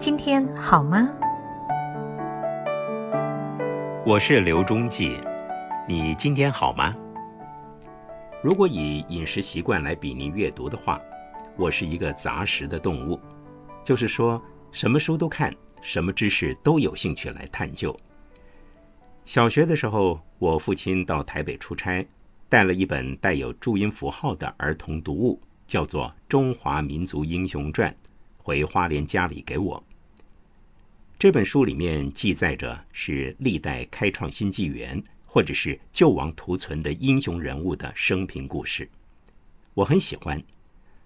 今天好吗？我是刘忠记，你今天好吗？如果以饮食习惯来比拟阅读的话，我是一个杂食的动物，就是说什么书都看，什么知识都有兴趣来探究。小学的时候，我父亲到台北出差，带了一本带有注音符号的儿童读物，叫做《中华民族英雄传》，回花莲家里给我。这本书里面记载着是历代开创新纪元或者是救亡图存的英雄人物的生平故事，我很喜欢，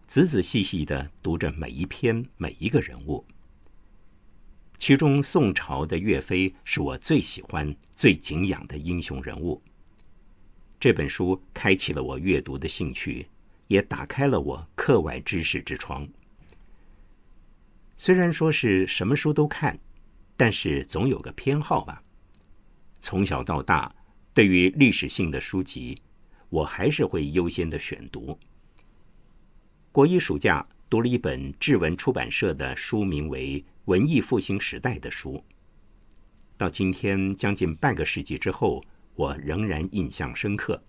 仔仔细细的读着每一篇每一个人物。其中宋朝的岳飞是我最喜欢、最敬仰的英雄人物。这本书开启了我阅读的兴趣，也打开了我课外知识之窗。虽然说是什么书都看。但是总有个偏好吧。从小到大，对于历史性的书籍，我还是会优先的选读。国一暑假读了一本志文出版社的书，名为《文艺复兴时代》的书。到今天将近半个世纪之后，我仍然印象深刻。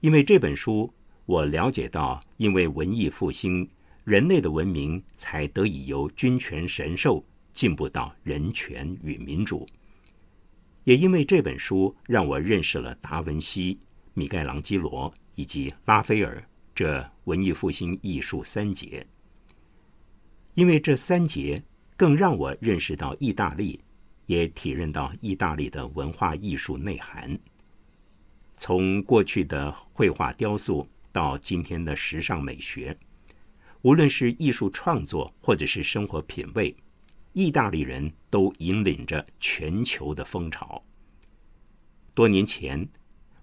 因为这本书，我了解到，因为文艺复兴，人类的文明才得以由君权神授。进步到人权与民主，也因为这本书让我认识了达文西、米盖朗基罗以及拉斐尔这文艺复兴艺术三杰。因为这三杰，更让我认识到意大利，也体认到意大利的文化艺术内涵。从过去的绘画雕塑到今天的时尚美学，无论是艺术创作或者是生活品味。意大利人都引领着全球的风潮。多年前，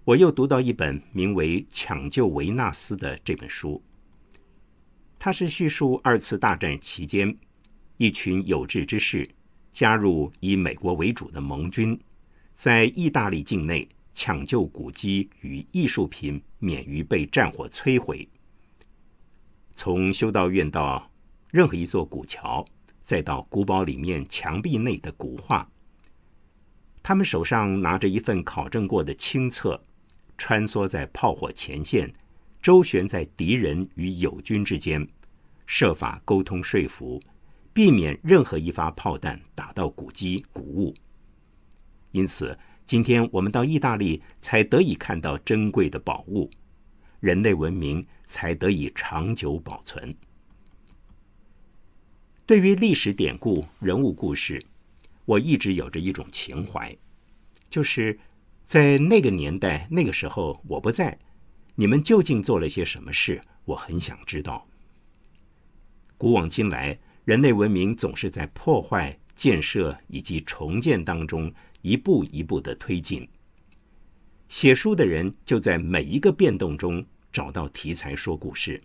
我又读到一本名为《抢救维纳斯》的这本书。它是叙述二次大战期间，一群有志之士加入以美国为主的盟军，在意大利境内抢救古迹与艺术品免于被战火摧毁。从修道院到任何一座古桥。再到古堡里面墙壁内的古画，他们手上拿着一份考证过的清册，穿梭在炮火前线，周旋在敌人与友军之间，设法沟通说服，避免任何一发炮弹打到古迹古物。因此，今天我们到意大利才得以看到珍贵的宝物，人类文明才得以长久保存。对于历史典故、人物故事，我一直有着一种情怀，就是在那个年代、那个时候我不在，你们究竟做了些什么事？我很想知道。古往今来，人类文明总是在破坏、建设以及重建当中一步一步的推进。写书的人就在每一个变动中找到题材说故事。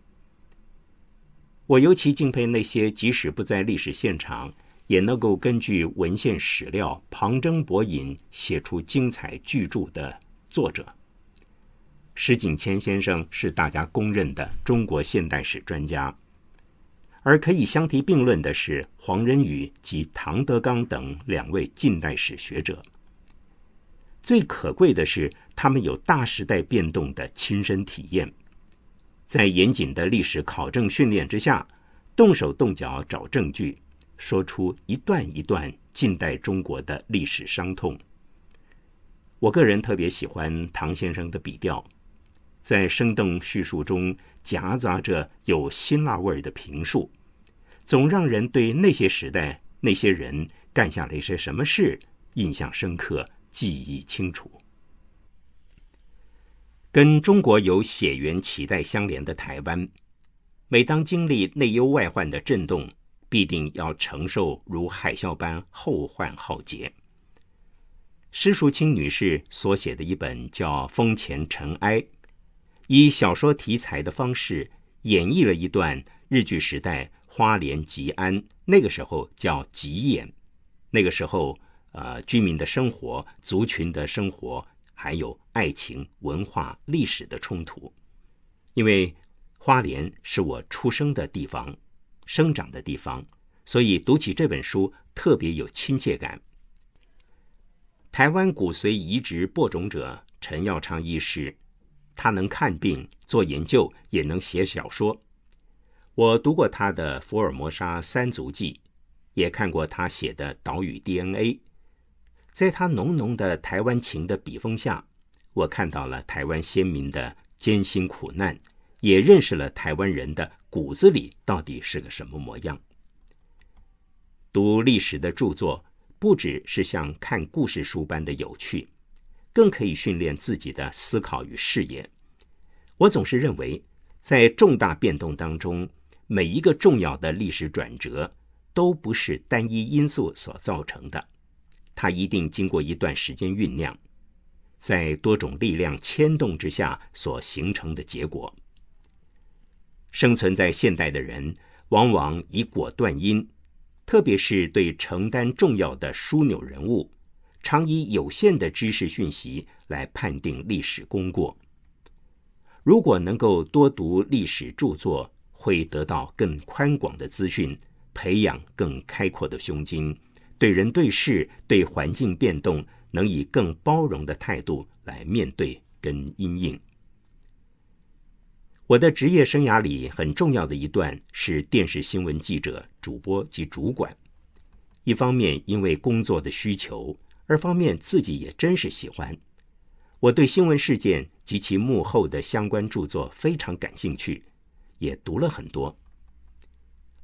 我尤其敬佩那些即使不在历史现场，也能够根据文献史料旁征博引写出精彩巨著的作者。石景谦先生是大家公认的中国现代史专家，而可以相提并论的是黄仁宇及唐德刚等两位近代史学者。最可贵的是，他们有大时代变动的亲身体验。在严谨的历史考证训练之下，动手动脚找证据，说出一段一段近代中国的历史伤痛。我个人特别喜欢唐先生的笔调，在生动叙述中夹杂着有辛辣味儿的评述，总让人对那些时代、那些人干下了一些什么事印象深刻、记忆清楚。跟中国有血缘脐带相连的台湾，每当经历内忧外患的震动，必定要承受如海啸般后患浩劫。施淑清女士所写的一本叫《风前尘埃》，以小说题材的方式演绎了一段日据时代花莲吉安那个时候叫吉演，那个时候呃居民的生活、族群的生活。还有爱情、文化、历史的冲突，因为花莲是我出生的地方、生长的地方，所以读起这本书特别有亲切感。台湾骨髓移植播种者陈耀昌医师，他能看病、做研究，也能写小说。我读过他的《福尔摩沙三足记》，也看过他写的《岛屿 DNA》。在他浓浓的台湾情的笔锋下，我看到了台湾先民的艰辛苦难，也认识了台湾人的骨子里到底是个什么模样。读历史的著作，不只是像看故事书般的有趣，更可以训练自己的思考与视野。我总是认为，在重大变动当中，每一个重要的历史转折，都不是单一因素所造成的，它一定经过一段时间酝酿，在多种力量牵动之下所形成的结果。生存在现代的人，往往以果断因。特别是对承担重要的枢纽人物，常以有限的知识讯息来判定历史功过。如果能够多读历史著作，会得到更宽广的资讯，培养更开阔的胸襟，对人对事对环境变动，能以更包容的态度来面对跟阴影。我的职业生涯里很重要的一段是电视新闻记者、主播及主管。一方面因为工作的需求，二方面自己也真是喜欢。我对新闻事件及其幕后的相关著作非常感兴趣，也读了很多。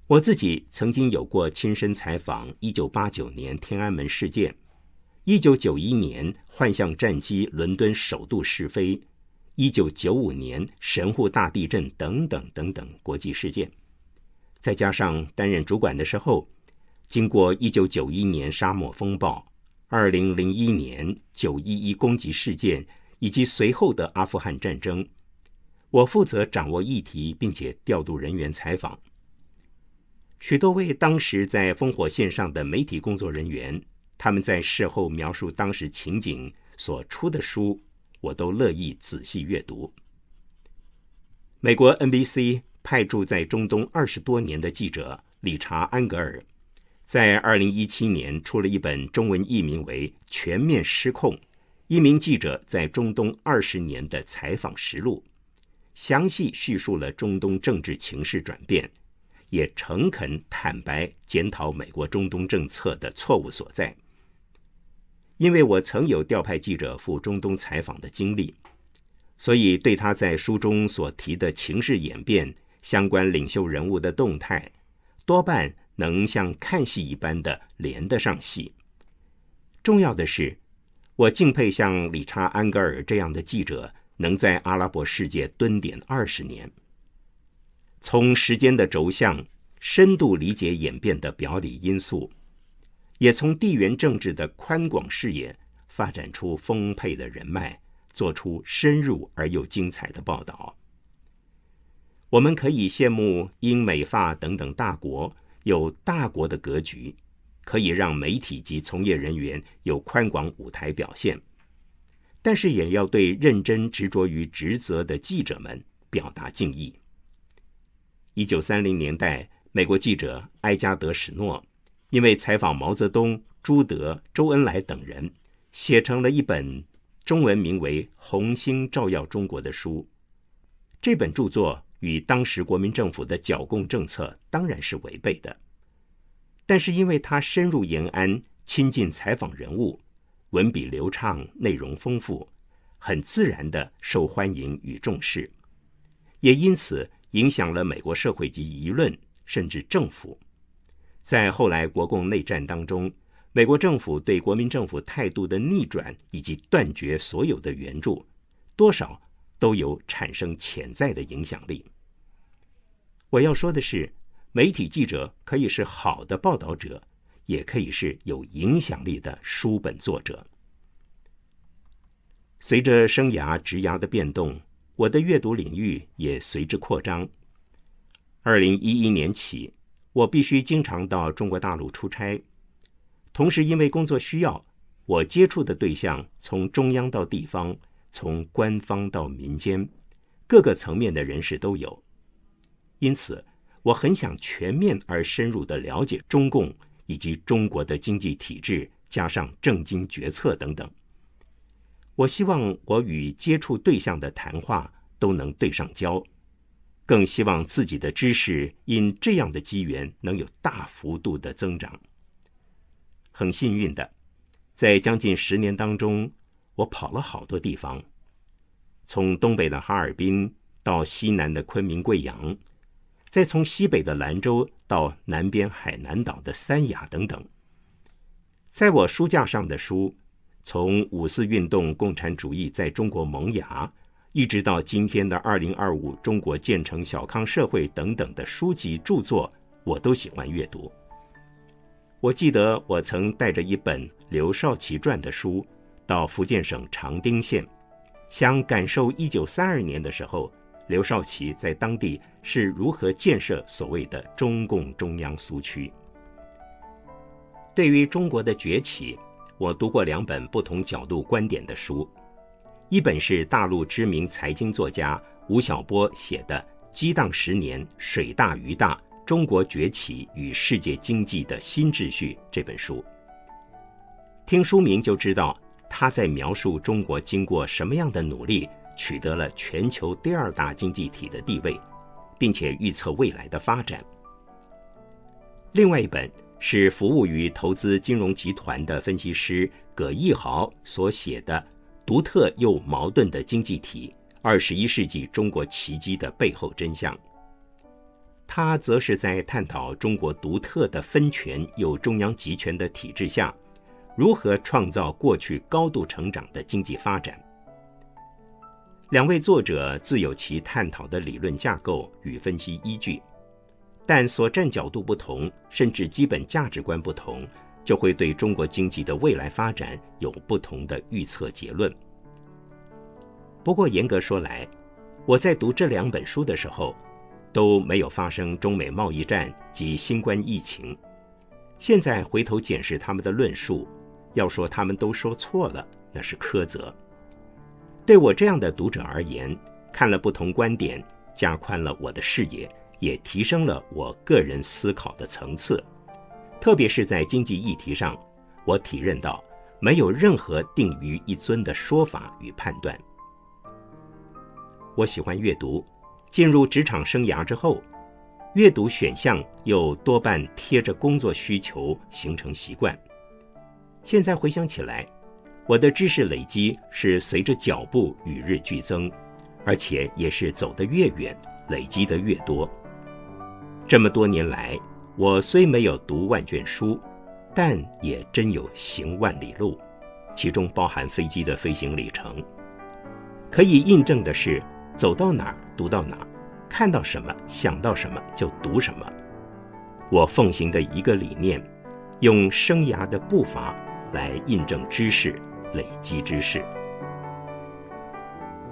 我自己曾经有过亲身采访：一九八九年天安门事件，一九九一年幻象战机伦敦首度试飞。一九九五年神户大地震等等等等国际事件，再加上担任主管的时候，经过一九九一年沙漠风暴、二零零一年九一一攻击事件以及随后的阿富汗战争，我负责掌握议题，并且调度人员采访。许多位当时在烽火线上的媒体工作人员，他们在事后描述当时情景所出的书。我都乐意仔细阅读。美国 NBC 派驻在中东二十多年的记者理查·安格尔，在二零一七年出了一本中文译名为《全面失控：一名记者在中东二十年的采访实录》，详细叙述了中东政治情势转变，也诚恳坦白检讨美国中东政策的错误所在。因为我曾有调派记者赴中东采访的经历，所以对他在书中所提的情势演变、相关领袖人物的动态，多半能像看戏一般的连得上戏。重要的是，我敬佩像理查·安格尔这样的记者，能在阿拉伯世界蹲点二十年，从时间的轴向深度理解演变的表里因素。也从地缘政治的宽广视野发展出丰沛的人脉，做出深入而又精彩的报道。我们可以羡慕英美法等等大国有大国的格局，可以让媒体及从业人员有宽广舞台表现，但是也要对认真执着于职责的记者们表达敬意。一九三零年代，美国记者埃加德·史诺。因为采访毛泽东、朱德、周恩来等人，写成了一本中文名为《红星照耀中国》的书。这本著作与当时国民政府的剿共政策当然是违背的，但是因为他深入延安、亲近采访人物，文笔流畅、内容丰富，很自然的受欢迎与重视，也因此影响了美国社会及舆论，甚至政府。在后来国共内战当中，美国政府对国民政府态度的逆转以及断绝所有的援助，多少都有产生潜在的影响力。我要说的是，媒体记者可以是好的报道者，也可以是有影响力的书本作者。随着生涯职涯的变动，我的阅读领域也随之扩张。二零一一年起。我必须经常到中国大陆出差，同时因为工作需要，我接触的对象从中央到地方，从官方到民间，各个层面的人士都有。因此，我很想全面而深入的了解中共以及中国的经济体制，加上政经决策等等。我希望我与接触对象的谈话都能对上焦，更希望自己的知识因这样的机缘能有大幅度的增长。很幸运的，在将近十年当中，我跑了好多地方，从东北的哈尔滨到西南的昆明、贵阳。再从西北的兰州到南边海南岛的三亚等等，在我书架上的书，从五四运动、共产主义在中国萌芽，一直到今天的二零二五中国建成小康社会等等的书籍著作，我都喜欢阅读。我记得我曾带着一本刘少奇传的书到福建省长汀县，想感受一九三二年的时候。刘少奇在当地是如何建设所谓的中共中央苏区？对于中国的崛起，我读过两本不同角度观点的书，一本是大陆知名财经作家吴晓波写的《激荡十年，水大鱼大：中国崛起与世界经济的新秩序》这本书。听书名就知道他在描述中国经过什么样的努力。取得了全球第二大经济体的地位，并且预测未来的发展。另外一本是服务于投资金融集团的分析师葛义豪所写的《独特又矛盾的经济体：二十一世纪中国奇迹的背后真相》。他则是在探讨中国独特的分权又中央集权的体制下，如何创造过去高度成长的经济发展。两位作者自有其探讨的理论架构与分析依据，但所站角度不同，甚至基本价值观不同，就会对中国经济的未来发展有不同的预测结论。不过严格说来，我在读这两本书的时候，都没有发生中美贸易战及新冠疫情。现在回头检视他们的论述，要说他们都说错了，那是苛责。对我这样的读者而言，看了不同观点，加宽了我的视野，也提升了我个人思考的层次。特别是在经济议题上，我体认到没有任何定于一尊的说法与判断。我喜欢阅读，进入职场生涯之后，阅读选项又多半贴着工作需求形成习惯。现在回想起来。我的知识累积是随着脚步与日俱增，而且也是走得越远，累积得越多。这么多年来，我虽没有读万卷书，但也真有行万里路，其中包含飞机的飞行里程。可以印证的是，走到哪儿读到哪儿，看到什么想到什么就读什么。我奉行的一个理念，用生涯的步伐来印证知识。累积知识，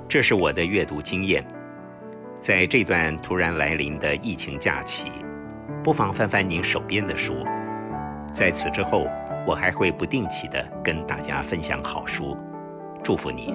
这是我的阅读经验。在这段突然来临的疫情假期，不妨翻翻您手边的书。在此之后，我还会不定期的跟大家分享好书。祝福你。